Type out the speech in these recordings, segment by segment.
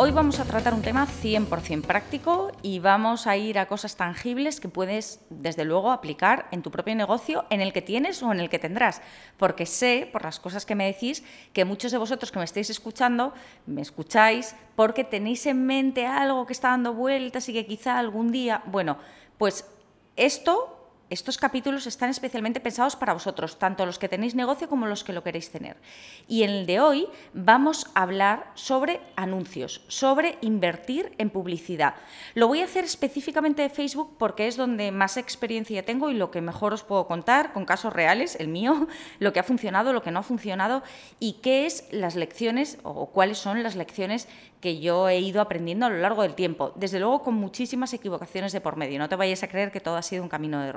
Hoy vamos a tratar un tema 100% práctico y vamos a ir a cosas tangibles que puedes, desde luego, aplicar en tu propio negocio, en el que tienes o en el que tendrás. Porque sé, por las cosas que me decís, que muchos de vosotros que me estáis escuchando, me escucháis porque tenéis en mente algo que está dando vueltas y que quizá algún día, bueno, pues esto estos capítulos están especialmente pensados para vosotros, tanto los que tenéis negocio como los que lo queréis tener. Y en el de hoy vamos a hablar sobre anuncios, sobre invertir en publicidad. Lo voy a hacer específicamente de Facebook porque es donde más experiencia tengo y lo que mejor os puedo contar con casos reales, el mío, lo que ha funcionado, lo que no ha funcionado y qué es las lecciones o cuáles son las lecciones que yo he ido aprendiendo a lo largo del tiempo. Desde luego con muchísimas equivocaciones de por medio. No te vayas a creer que todo ha sido un camino de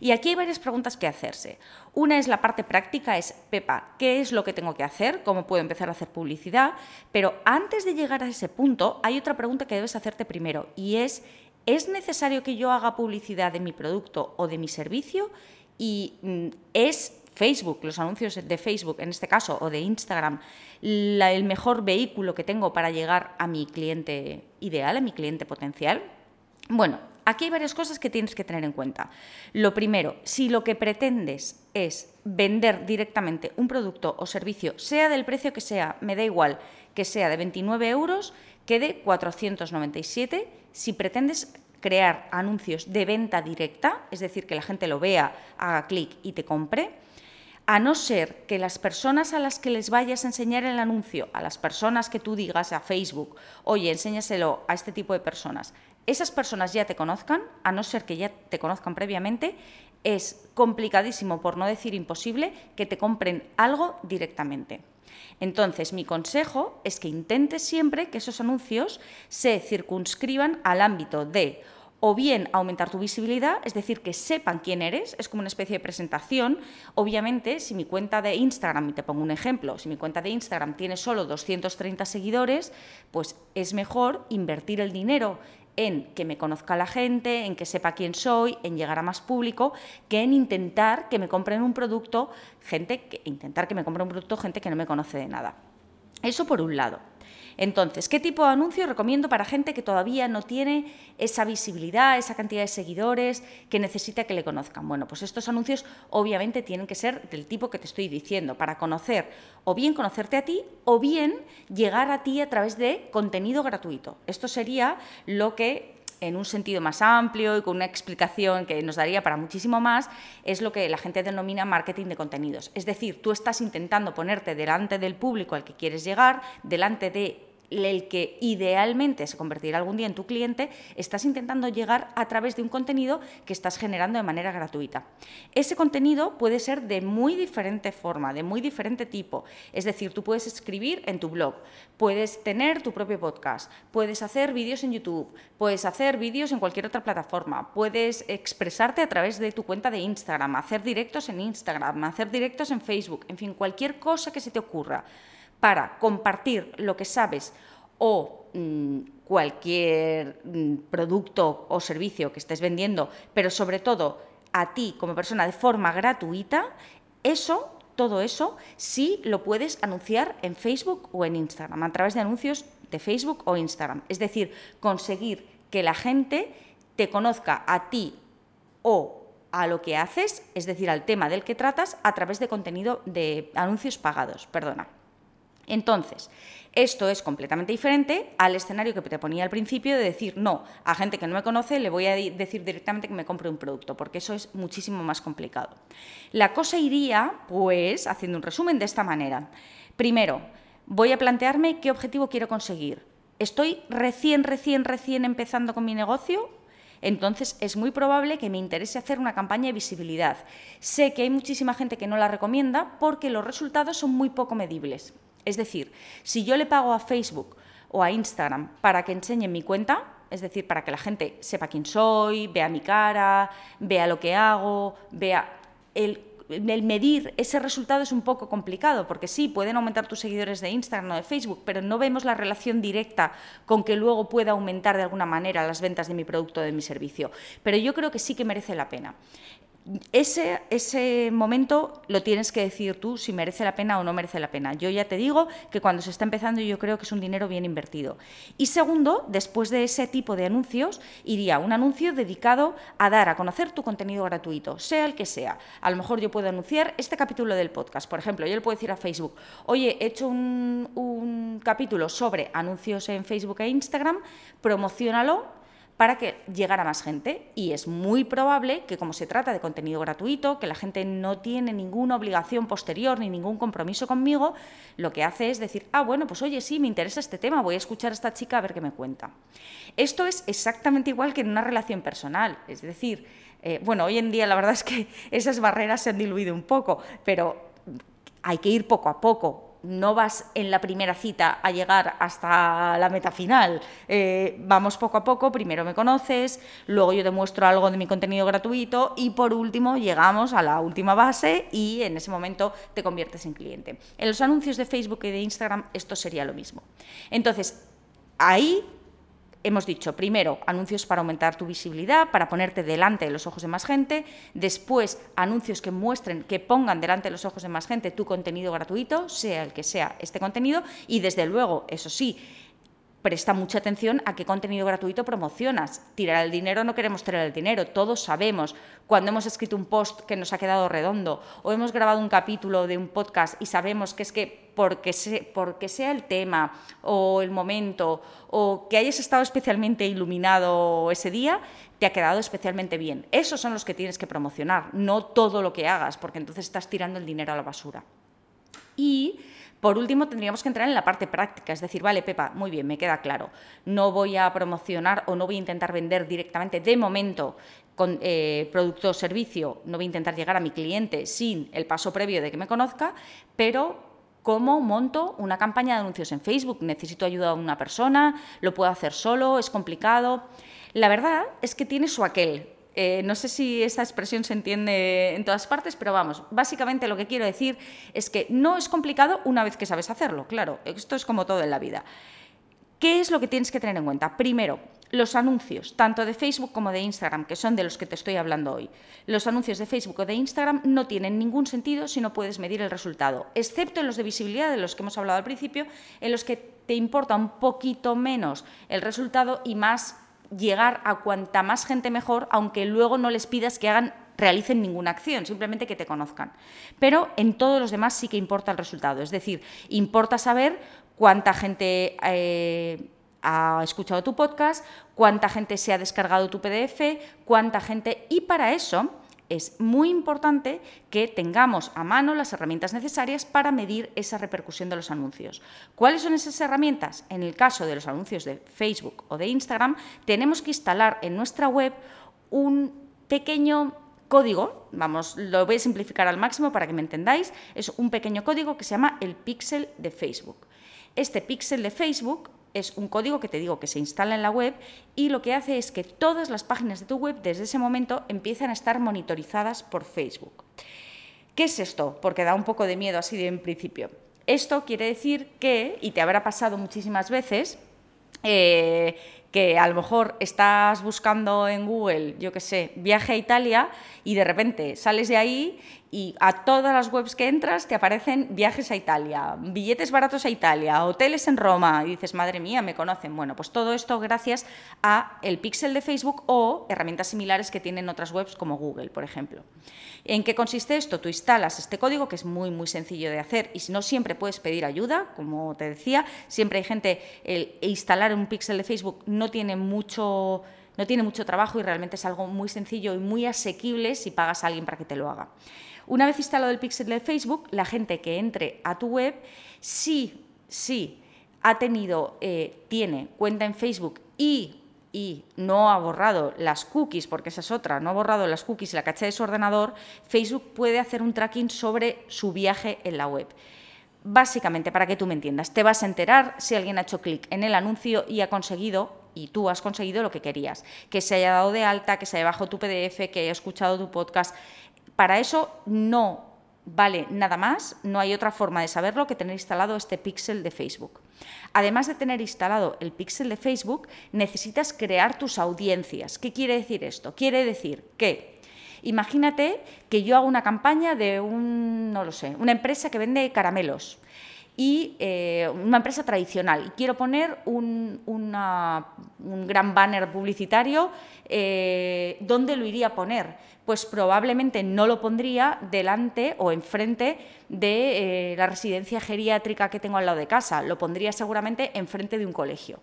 Y aquí hay varias preguntas que hacerse. Una es la parte práctica, es, Pepa, ¿qué es lo que tengo que hacer? ¿Cómo puedo empezar a hacer publicidad? Pero antes de llegar a ese punto, hay otra pregunta que debes hacerte primero y es, ¿es necesario que yo haga publicidad de mi producto o de mi servicio? Y mm, es Facebook, los anuncios de Facebook en este caso, o de Instagram, el mejor vehículo que tengo para llegar a mi cliente ideal, a mi cliente potencial? Bueno, aquí hay varias cosas que tienes que tener en cuenta. Lo primero, si lo que pretendes es vender directamente un producto o servicio, sea del precio que sea, me da igual que sea de 29 euros que de 497, si pretendes crear anuncios de venta directa, es decir, que la gente lo vea, haga clic y te compre, a no ser que las personas a las que les vayas a enseñar el anuncio, a las personas que tú digas a Facebook, oye, enséñaselo a este tipo de personas, esas personas ya te conozcan, a no ser que ya te conozcan previamente, es complicadísimo, por no decir imposible, que te compren algo directamente. Entonces, mi consejo es que intentes siempre que esos anuncios se circunscriban al ámbito de o bien aumentar tu visibilidad, es decir, que sepan quién eres, es como una especie de presentación. Obviamente, si mi cuenta de Instagram, y te pongo un ejemplo, si mi cuenta de Instagram tiene solo 230 seguidores, pues es mejor invertir el dinero en que me conozca la gente, en que sepa quién soy, en llegar a más público, que en intentar que me compren un producto, gente que intentar que me compre un producto gente que no me conoce de nada. Eso por un lado. Entonces, ¿qué tipo de anuncio recomiendo para gente que todavía no tiene esa visibilidad, esa cantidad de seguidores, que necesita que le conozcan? Bueno, pues estos anuncios obviamente tienen que ser del tipo que te estoy diciendo, para conocer o bien conocerte a ti o bien llegar a ti a través de contenido gratuito. Esto sería lo que en un sentido más amplio y con una explicación que nos daría para muchísimo más, es lo que la gente denomina marketing de contenidos. Es decir, tú estás intentando ponerte delante del público al que quieres llegar, delante de el que idealmente se convertirá algún día en tu cliente, estás intentando llegar a través de un contenido que estás generando de manera gratuita. Ese contenido puede ser de muy diferente forma, de muy diferente tipo. Es decir, tú puedes escribir en tu blog, puedes tener tu propio podcast, puedes hacer vídeos en YouTube, puedes hacer vídeos en cualquier otra plataforma, puedes expresarte a través de tu cuenta de Instagram, hacer directos en Instagram, hacer directos en Facebook, en fin, cualquier cosa que se te ocurra para compartir lo que sabes o mm, cualquier mm, producto o servicio que estés vendiendo, pero sobre todo a ti como persona de forma gratuita, eso, todo eso, sí lo puedes anunciar en Facebook o en Instagram, a través de anuncios de Facebook o Instagram. Es decir, conseguir que la gente te conozca a ti o a lo que haces, es decir, al tema del que tratas, a través de contenido de anuncios pagados, perdona. Entonces, esto es completamente diferente al escenario que te ponía al principio de decir, no, a gente que no me conoce le voy a decir directamente que me compre un producto, porque eso es muchísimo más complicado. La cosa iría, pues, haciendo un resumen de esta manera. Primero, voy a plantearme qué objetivo quiero conseguir. ¿Estoy recién, recién, recién empezando con mi negocio? entonces es muy probable que me interese hacer una campaña de visibilidad. Sé que hay muchísima gente que no la recomienda porque los resultados son muy poco medibles. Es decir, si yo le pago a Facebook o a Instagram para que enseñen mi cuenta, es decir, para que la gente sepa quién soy, vea mi cara, vea lo que hago, vea el el medir ese resultado es un poco complicado, porque sí, pueden aumentar tus seguidores de Instagram o de Facebook, pero no vemos la relación directa con que luego pueda aumentar de alguna manera las ventas de mi producto o de mi servicio. Pero yo creo que sí que merece la pena ese, ese momento lo tienes que decir tú si merece la pena o no merece la pena. Yo ya te digo que cuando se está empezando yo creo que es un dinero bien invertido. Y segundo, después de ese tipo de anuncios, iría un anuncio dedicado a dar a conocer tu contenido gratuito, sea el que sea. A lo mejor yo puedo anunciar este capítulo del podcast. Por ejemplo, yo le puedo decir a Facebook, oye, he hecho un, un capítulo sobre anuncios en Facebook e Instagram, promocionalo para que llegara más gente. Y es muy probable que como se trata de contenido gratuito, que la gente no tiene ninguna obligación posterior ni ningún compromiso conmigo, lo que hace es decir, ah, bueno, pues oye, sí, me interesa este tema, voy a escuchar a esta chica a ver qué me cuenta. Esto es exactamente igual que en una relación personal, es decir, eh, bueno, hoy en día la verdad es que esas barreras se han diluido un poco, pero hay que ir poco a poco no vas en la primera cita a llegar hasta la meta final. Eh, vamos poco a poco, primero me conoces, luego yo te muestro algo de mi contenido gratuito y por último llegamos a la última base y en ese momento te conviertes en cliente. En los anuncios de Facebook y de Instagram esto sería lo mismo. Entonces, ahí hemos dicho, primero, anuncios para aumentar tu visibilidad, para ponerte delante de los ojos de más gente, después, anuncios que muestren, que pongan delante de los ojos de más gente tu contenido gratuito, sea el que sea este contenido, y desde luego, eso sí, presta mucha atención a qué contenido gratuito promocionas. Tirar el dinero no queremos tirar el dinero, todos sabemos cuando hemos escrito un post que nos ha quedado redondo o hemos grabado un capítulo de un podcast y sabemos que es que porque, porque sea el tema o el momento o que hayas estado especialmente iluminado ese día, te ha quedado especialmente bien. Esos son los que tienes que promocionar, no todo lo que hagas, porque entonces estás tirando el dinero a la basura. Y por último, tendríamos que entrar en la parte práctica, es decir, vale, Pepa, muy bien, me queda claro, no voy a promocionar o no voy a intentar vender directamente de momento con eh, producto o servicio, no voy a intentar llegar a mi cliente sin el paso previo de que me conozca, pero ¿Cómo monto una campaña de anuncios en Facebook? ¿Necesito ayuda a una persona? ¿Lo puedo hacer solo? ¿Es complicado? La verdad es que tiene su aquel. Eh, no sé si esta expresión se entiende en todas partes, pero vamos, básicamente lo que quiero decir es que no es complicado una vez que sabes hacerlo, claro, esto es como todo en la vida. ¿Qué es lo que tienes que tener en cuenta? Primero, los anuncios, tanto de Facebook como de Instagram, que son de los que te estoy hablando hoy. Los anuncios de Facebook o de Instagram no tienen ningún sentido si no puedes medir el resultado, excepto en los de visibilidad, de los que hemos hablado al principio, en los que te importa un poquito menos el resultado y más llegar a cuanta más gente mejor, aunque luego no les pidas que hagan realicen ninguna acción, simplemente que te conozcan. Pero en todos los demás sí que importa el resultado, es decir, importa saber cuánta gente eh, ha escuchado tu podcast, cuánta gente se ha descargado tu PDF, cuánta gente... Y para eso es muy importante que tengamos a mano las herramientas necesarias para medir esa repercusión de los anuncios. ¿Cuáles son esas herramientas? En el caso de los anuncios de Facebook o de Instagram, tenemos que instalar en nuestra web un pequeño código, vamos, lo voy a simplificar al máximo para que me entendáis, es un pequeño código que se llama el píxel de Facebook. Este píxel de Facebook es un código que te digo que se instala en la web y lo que hace es que todas las páginas de tu web desde ese momento empiezan a estar monitorizadas por Facebook. ¿Qué es esto? Porque da un poco de miedo así de en principio. Esto quiere decir que, y te habrá pasado muchísimas veces, eh, que a lo mejor estás buscando en Google, yo qué sé, viaje a Italia y de repente sales de ahí y a todas las webs que entras te aparecen viajes a Italia, billetes baratos a Italia, hoteles en Roma y dices, madre mía, me conocen. Bueno, pues todo esto gracias a el pixel de Facebook o herramientas similares que tienen otras webs como Google, por ejemplo. ¿En qué consiste esto? Tú instalas este código que es muy muy sencillo de hacer y si no siempre puedes pedir ayuda, como te decía, siempre hay gente el instalar un pixel de Facebook tiene mucho no tiene mucho trabajo y realmente es algo muy sencillo y muy asequible si pagas a alguien para que te lo haga. Una vez instalado el pixel de Facebook, la gente que entre a tu web, sí, sí, ha tenido, eh, tiene cuenta en Facebook y y no ha borrado las cookies, porque esa es otra, no ha borrado las cookies y la caché de su ordenador, Facebook puede hacer un tracking sobre su viaje en la web. Básicamente, para que tú me entiendas, te vas a enterar si alguien ha hecho clic en el anuncio y ha conseguido, y tú has conseguido lo que querías, que se haya dado de alta, que se haya bajado tu PDF, que haya escuchado tu podcast Para eso no vale nada más, no hay otra forma de saberlo que tener instalado este pixel de Facebook. Además de tener instalado el pixel de Facebook, necesitas crear tus audiencias. ¿Qué quiere decir esto? Quiere decir que imagínate que yo hago una campaña de un, no lo sé, una empresa que vende caramelos y eh, una empresa tradicional y quiero poner un, gran banner publicitario, eh, ¿dónde lo iría a poner? Pues probablemente no lo pondría delante o enfrente de eh, la residencia geriátrica que tengo al lado de casa, lo pondría seguramente enfrente de un colegio.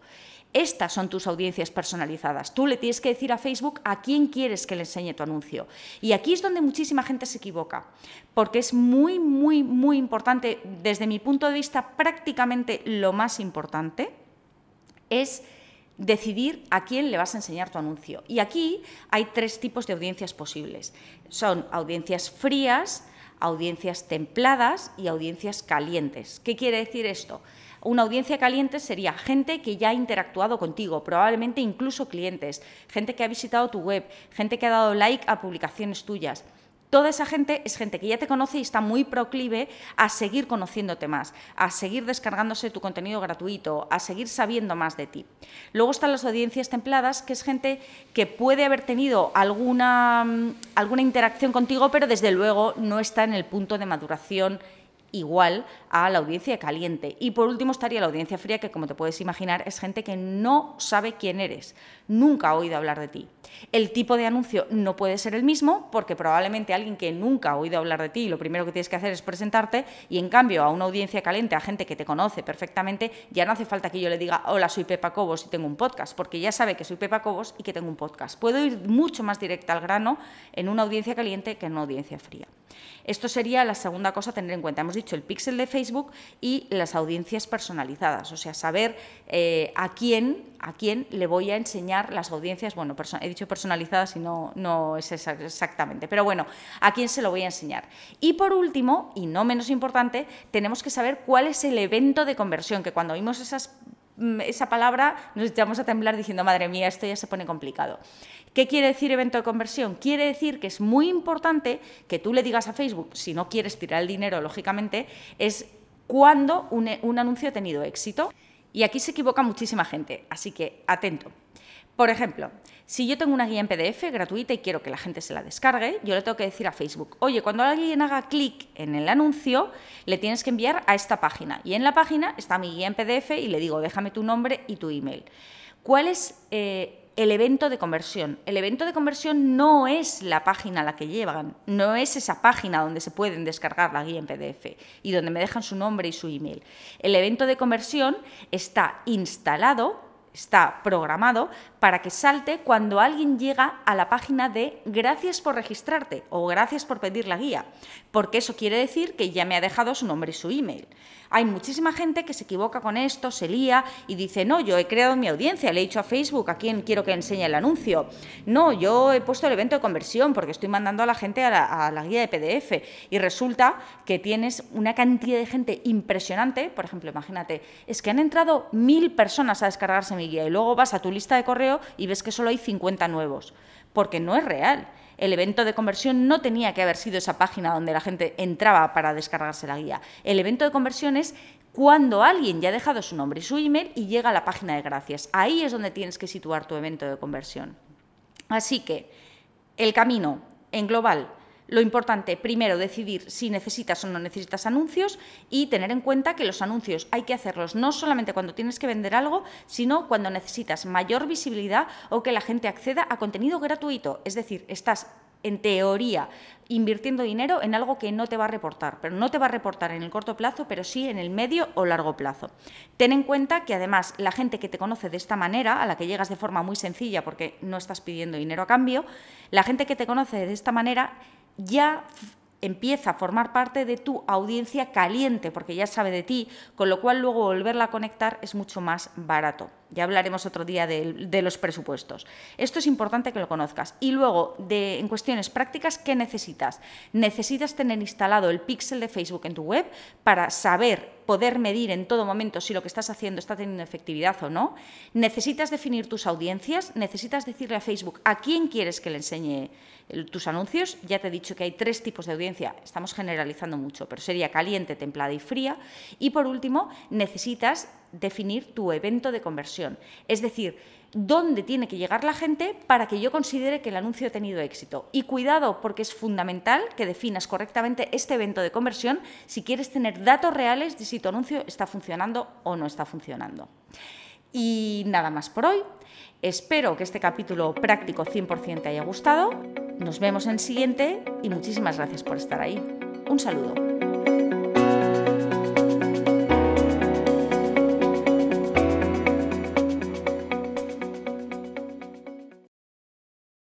Estas son tus audiencias personalizadas. Tú le tienes que decir a Facebook a quién quieres que le enseñe tu anuncio. Y aquí es donde muchísima gente se equivoca, porque es muy, muy, muy importante, desde mi punto de vista, prácticamente lo más importante es decidir a quién le vas a enseñar tu anuncio. Y aquí hay tres tipos de audiencias posibles. Son audiencias frías, audiencias templadas y audiencias calientes. ¿Qué quiere decir esto? Una audiencia caliente sería gente que ya ha interactuado contigo, probablemente incluso clientes, gente que ha visitado tu web, gente que ha dado like a publicaciones tuyas. Toda esa gente es gente que ya te conoce y está muy proclive a seguir conociéndote más, a seguir descargándose tu contenido gratuito, a seguir sabiendo más de ti. Luego están las audiencias templadas, que es gente que puede haber tenido alguna, mm, alguna interacción contigo, pero desde luego no está en el punto de maduración igual a la audiencia caliente. Y por último estaría la audiencia fría, que como te puedes imaginar es gente que no sabe quién eres, nunca ha oído hablar de ti. El tipo de anuncio no puede ser el mismo porque probablemente alguien que nunca ha oído hablar de ti, lo primero que tienes que hacer es presentarte y en cambio a una audiencia caliente, a gente que te conoce perfectamente, ya no hace falta que yo le diga, hola, soy Pepa Cobos y tengo un podcast, porque ya sabe que soy Pepa Cobos y que tengo un podcast. Puedo ir mucho más directa al grano en una audiencia caliente que en una audiencia fría. Esto sería la segunda cosa a tener en cuenta. Hemos dicho el pixel de Facebook y las audiencias personalizadas, o sea, saber eh, a quién a quién le voy a enseñar las audiencias, bueno, he dicho personalizadas y no, es exactamente, pero bueno, a quién se lo voy a enseñar. Y por último, y no menos importante, tenemos que saber cuál es el evento de conversión, que cuando oímos esas mm, esa palabra nos echamos a temblar diciendo, madre mía, esto ya se pone complicado. ¿Qué quiere decir evento de conversión? Quiere decir que es muy importante que tú le digas a Facebook, si no quieres tirar el dinero, lógicamente, es cuando un, un anuncio ha tenido éxito. Y aquí se equivoca muchísima gente, así que atento. Por ejemplo, si yo tengo una guía en PDF gratuita y quiero que la gente se la descargue, yo le tengo que decir a Facebook, oye, cuando alguien haga clic en el anuncio, le tienes que enviar a esta página. Y en la página está mi guía en PDF y le digo, déjame tu nombre y tu email. ¿Cuál es eh, el evento de conversión. El evento de conversión no es la página a la que llevan, no es esa página donde se pueden descargar la guía en PDF y donde me dejan su nombre y su email. El evento de conversión está instalado, está programado para que salte cuando alguien llega a la página de gracias por registrarte o gracias por pedir la guía, porque eso quiere decir que ya me ha dejado su nombre y su email. Hay muchísima gente que se equivoca con esto, se lía y dice, no, yo he creado mi audiencia, le he dicho a Facebook a quién quiero que enseñe el anuncio. No, yo he puesto el evento de conversión porque estoy mandando a la gente a la, guía de PDF. Y resulta que tienes una cantidad de gente impresionante, por ejemplo, imagínate, es que han entrado mil personas a descargarse mi guía y luego vas a tu lista de correo y ves que solo hay 50 nuevos, porque no es real el evento de conversión no tenía que haber sido esa página donde la gente entraba para descargarse la guía. El evento de conversión es cuando alguien ya ha dejado su nombre y su email y llega a la página de gracias. Ahí es donde tienes que situar tu evento de conversión. Así que el camino en global lo importante, primero, decidir si necesitas o no necesitas anuncios y tener en cuenta que los anuncios hay que hacerlos no solamente cuando tienes que vender algo, sino cuando necesitas mayor visibilidad o que la gente acceda a contenido gratuito. Es decir, estás en teoría, invirtiendo dinero en algo que no te va a reportar, pero no te va a reportar en el corto plazo, pero sí en el medio o largo plazo. Ten en cuenta que además la gente que te conoce de esta manera, a la que llegas de forma muy sencilla porque no estás pidiendo dinero a cambio, la gente que te conoce de esta manera ya empieza a formar parte de tu audiencia caliente, porque ya sabe de ti, con lo cual luego volverla a conectar es mucho más barato. Ya hablaremos otro día de, los presupuestos. Esto es importante que lo conozcas. Y luego, de, en cuestiones prácticas, ¿qué necesitas? Necesitas tener instalado el pixel de Facebook en tu web para saber poder medir en todo momento si lo que estás haciendo está teniendo efectividad o no. Necesitas definir tus audiencias, necesitas decirle a Facebook a quién quieres que le enseñe tus anuncios. Ya te he dicho que hay tres tipos de audiencia, estamos generalizando mucho, pero sería caliente, templada y fría. Y por último, necesitas definir tu evento de conversión, es decir, dónde tiene que llegar la gente para que yo considere que el anuncio ha tenido éxito. Y cuidado, porque es fundamental que definas correctamente este evento de conversión si quieres tener datos reales de si tu anuncio está funcionando o no está funcionando. Y nada más por hoy. Espero que este capítulo práctico 100% te haya gustado. Nos vemos en el siguiente y muchísimas gracias por estar ahí. Un saludo.